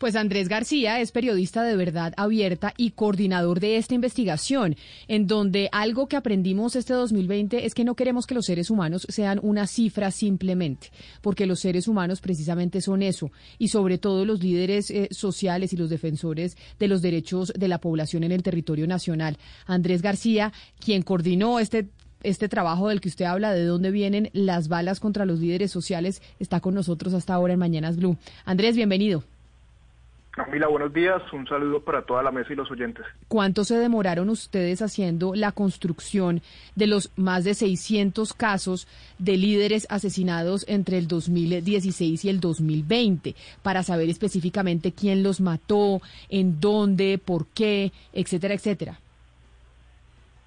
Pues Andrés García es periodista de verdad abierta y coordinador de esta investigación, en donde algo que aprendimos este 2020 es que no queremos que los seres humanos sean una cifra simplemente, porque los seres humanos precisamente son eso, y sobre todo los líderes eh, sociales y los defensores de los derechos de la población en el territorio nacional. Andrés García, quien coordinó este este trabajo del que usted habla, de dónde vienen las balas contra los líderes sociales, está con nosotros hasta ahora en Mañanas Blue. Andrés, bienvenido. Camila, buenos días. Un saludo para toda la mesa y los oyentes. ¿Cuánto se demoraron ustedes haciendo la construcción de los más de 600 casos de líderes asesinados entre el 2016 y el 2020 para saber específicamente quién los mató, en dónde, por qué, etcétera, etcétera?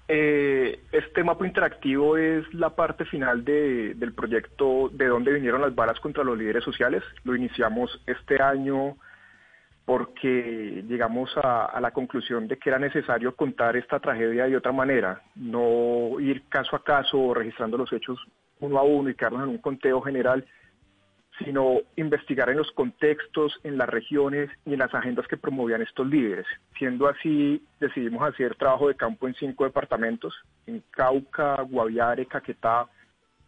Eh, este mapa interactivo es la parte final del proyecto de dónde vinieron las balas contra los líderes sociales. Lo iniciamos este año porque llegamos a, la conclusión de que era necesario contar esta tragedia de otra manera, no ir caso a caso registrando los hechos uno a uno y quedarnos en un conteo general, sino investigar en los contextos, en las regiones y en las agendas que promovían estos líderes. Siendo así, decidimos hacer trabajo de campo en cinco departamentos, en Cauca, Guaviare, Caquetá,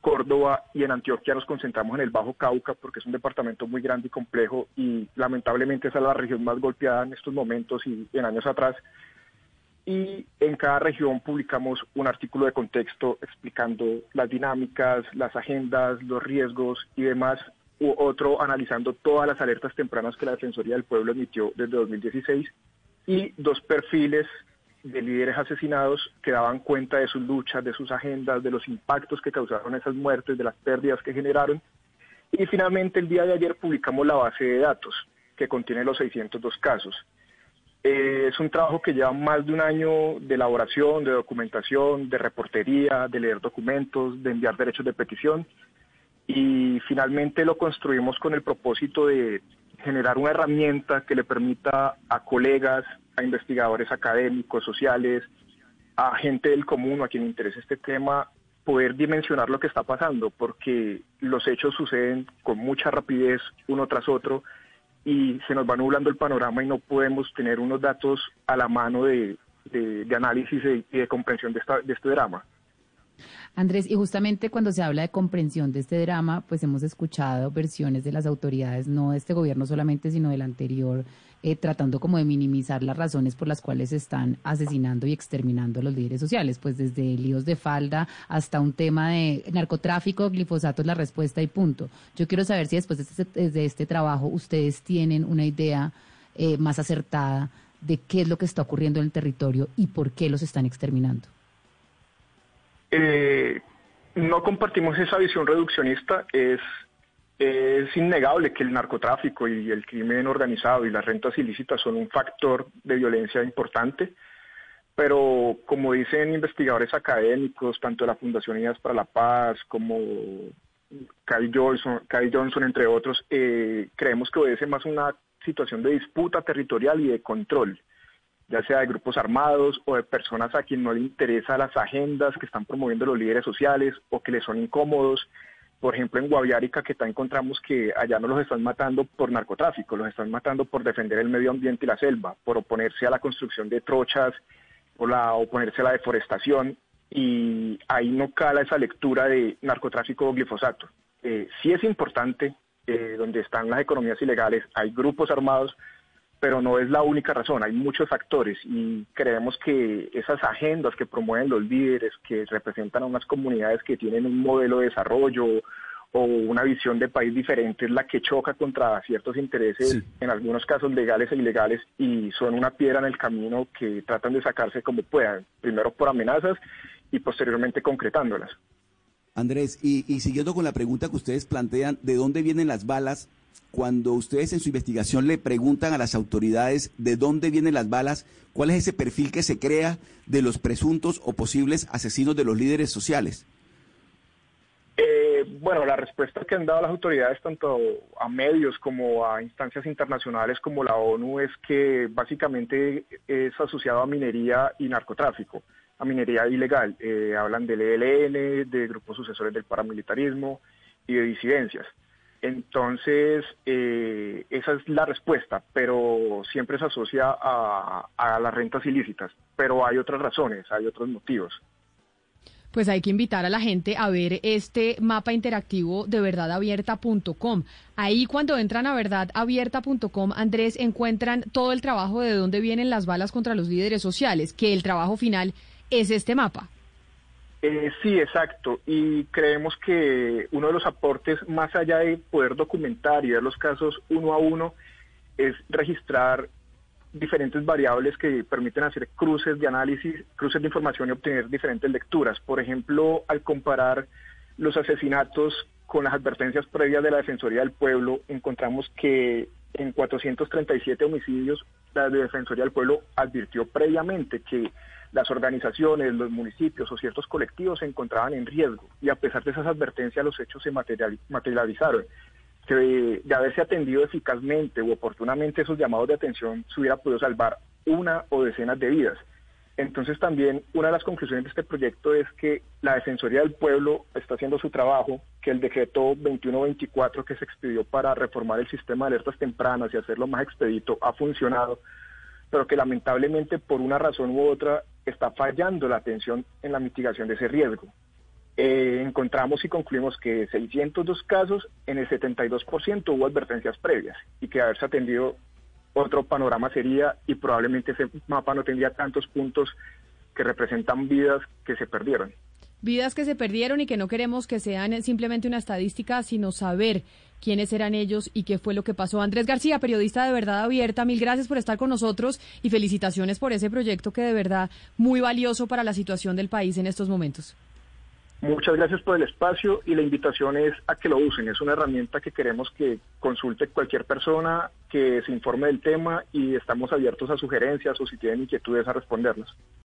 Córdoba y en Antioquia nos concentramos en el Bajo Cauca porque es un departamento muy grande y complejo y lamentablemente esa es la región más golpeada en estos momentos y en años atrás. Y en cada región publicamos un artículo de contexto explicando las dinámicas, las agendas, los riesgos y demás, u otro analizando todas las alertas tempranas que la Defensoría del Pueblo emitió desde 2016 y dos perfiles de líderes asesinados que daban cuenta de sus luchas, de sus agendas, de los impactos que causaron esas muertes, de las pérdidas que generaron. Y finalmente el día de ayer publicamos la base de datos que contiene los 602 casos. Eh, es un trabajo que lleva más de un año de elaboración, de documentación, de reportería, de leer documentos, de enviar derechos de petición y finalmente lo construimos con el propósito de generar una herramienta que le permita a colegas, a investigadores académicos, sociales, a gente del común, a quien interese este tema, poder dimensionar lo que está pasando, porque los hechos suceden con mucha rapidez uno tras otro y se nos va nublando el panorama y no podemos tener unos datos a la mano de, análisis y de comprensión de, esta, de este drama. Andrés, y justamente cuando se habla de comprensión de este drama, pues hemos escuchado versiones de las autoridades, no de este gobierno solamente, sino del anterior, eh, tratando como de minimizar las razones por las cuales se están asesinando y exterminando a los líderes sociales, pues desde líos de falda hasta un tema de narcotráfico, glifosato es la respuesta y punto. Yo quiero saber si después de este, este trabajo ustedes tienen una idea eh, más acertada de qué es lo que está ocurriendo en el territorio y por qué los están exterminando. Eh, no compartimos esa visión reduccionista. Es, innegable que el narcotráfico y el crimen organizado y las rentas ilícitas son un factor de violencia importante, pero como dicen investigadores académicos, tanto de la Fundación Unidas para la Paz como Kai Johnson, Johnson entre otros, eh, creemos que obedece más una situación de disputa territorial y de control ya sea de grupos armados o de personas a quien no le interesa las agendas que están promoviendo los líderes sociales o que les son incómodos. Por ejemplo, en Guaviare y Caquetá encontramos que allá no los están matando por narcotráfico, los están matando por defender el medio ambiente y la selva, por oponerse a la construcción de trochas, por la, oponerse a la deforestación, y ahí no cala esa lectura de narcotráfico o glifosato. Eh, sí es importante, eh, donde están las economías ilegales, hay grupos armados, pero no es la única razón, hay muchos factores y creemos que esas agendas que promueven los líderes, que representan a unas comunidades que tienen un modelo de desarrollo o una visión de país diferente, es la que choca contra ciertos intereses, en algunos casos legales e ilegales, y son una piedra en el camino que tratan de sacarse como puedan, primero por amenazas y posteriormente concretándolas. Andrés, y, y siguiendo con la pregunta que ustedes plantean, ¿de dónde vienen las balas? Cuando ustedes en su investigación le preguntan a las autoridades de dónde vienen las balas, ¿cuál es ese perfil que se crea de los presuntos o posibles asesinos de los líderes sociales? Eh, bueno, la respuesta que han dado las autoridades, tanto a medios como a instancias internacionales como la ONU, es que básicamente es asociado a minería y narcotráfico, a minería ilegal. Eh, hablan del ELN, de grupos sucesores del paramilitarismo y de disidencias. Entonces, eh, esa es la respuesta, pero siempre se asocia a, las rentas ilícitas. Pero hay otras razones, hay otros motivos pues hay que invitar a la gente a ver este mapa interactivo de verdadabierta.com. Ahí cuando entran a verdadabierta.com, Andrés, encuentran todo el trabajo de dónde vienen las balas contra los líderes sociales, que el trabajo final es este mapa. Eh, sí, exacto. Y creemos que uno de los aportes, más allá de poder documentar y ver los casos uno a uno, es registrar diferentes variables que permiten hacer cruces de análisis, cruces de información y obtener diferentes lecturas. Por ejemplo, al comparar los asesinatos con las advertencias previas de la Defensoría del Pueblo, encontramos que en 437 homicidios la Defensoría del Pueblo advirtió previamente que las organizaciones, los municipios o ciertos colectivos se encontraban en riesgo y a pesar de esas advertencias los hechos se materializaron que de haberse atendido eficazmente u oportunamente esos llamados de atención se hubiera podido salvar una o decenas de vidas. Entonces también una de las conclusiones de este proyecto es que la Defensoría del Pueblo está haciendo su trabajo, que el decreto 2124 que se expidió para reformar el sistema de alertas tempranas y hacerlo más expedito ha funcionado, pero que lamentablemente por una razón u otra está fallando la atención en la mitigación de ese riesgo. Eh, encontramos y concluimos que 602 casos, en el 72% hubo advertencias previas y que haberse atendido otro panorama sería y probablemente ese mapa no tendría tantos puntos que representan vidas que se perdieron. Vidas que se perdieron y que no queremos que sean simplemente una estadística, sino saber quiénes eran ellos y qué fue lo que pasó. Andrés García, periodista de Verdad Abierta, mil gracias por estar con nosotros y felicitaciones por ese proyecto que de verdad muy valioso para la situación del país en estos momentos. Muchas gracias por el espacio y la invitación es a que lo usen. Es una herramienta que queremos que consulte cualquier persona, que se informe del tema y estamos abiertos a sugerencias o si tienen inquietudes a responderlas.